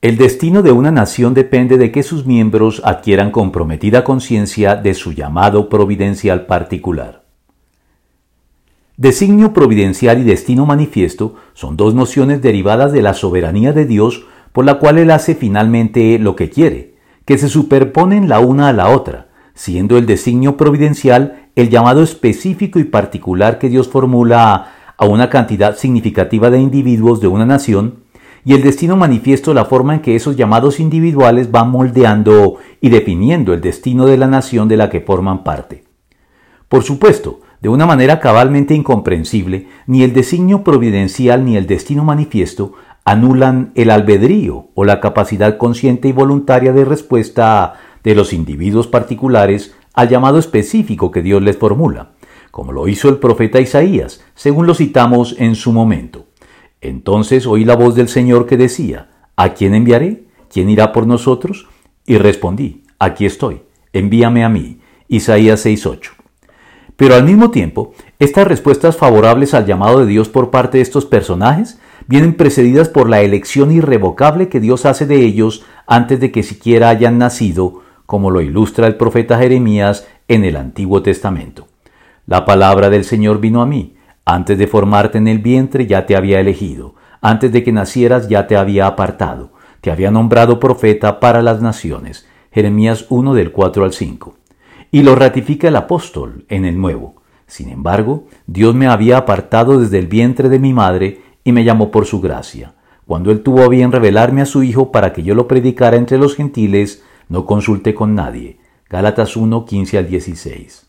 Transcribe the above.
El destino de una nación depende de que sus miembros adquieran comprometida conciencia de su llamado providencial particular. Designio providencial y destino manifiesto son dos nociones derivadas de la soberanía de Dios por la cual Él hace finalmente lo que quiere, que se superponen la una a la otra, siendo el designio providencial el llamado específico y particular que Dios formula a una cantidad significativa de individuos de una nación, y el destino manifiesto la forma en que esos llamados individuales van moldeando y definiendo el destino de la nación de la que forman parte. Por supuesto, de una manera cabalmente incomprensible, ni el designio providencial ni el destino manifiesto anulan el albedrío o la capacidad consciente y voluntaria de respuesta de los individuos particulares al llamado específico que Dios les formula, como lo hizo el profeta Isaías, según lo citamos en su momento. Entonces oí la voz del Señor que decía, ¿A quién enviaré? ¿Quién irá por nosotros? Y respondí, Aquí estoy, envíame a mí. Isaías 6:8. Pero al mismo tiempo, estas respuestas favorables al llamado de Dios por parte de estos personajes vienen precedidas por la elección irrevocable que Dios hace de ellos antes de que siquiera hayan nacido, como lo ilustra el profeta Jeremías en el Antiguo Testamento. La palabra del Señor vino a mí, antes de formarte en el vientre ya te había elegido, antes de que nacieras ya te había apartado, te había nombrado profeta para las naciones. Jeremías 1 del 4 al 5. Y lo ratifica el apóstol en el Nuevo. Sin embargo, Dios me había apartado desde el vientre de mi madre y me llamó por su gracia. Cuando él tuvo a bien revelarme a su Hijo para que yo lo predicara entre los gentiles, no consulté con nadie. Gálatas 1, 15 al 16.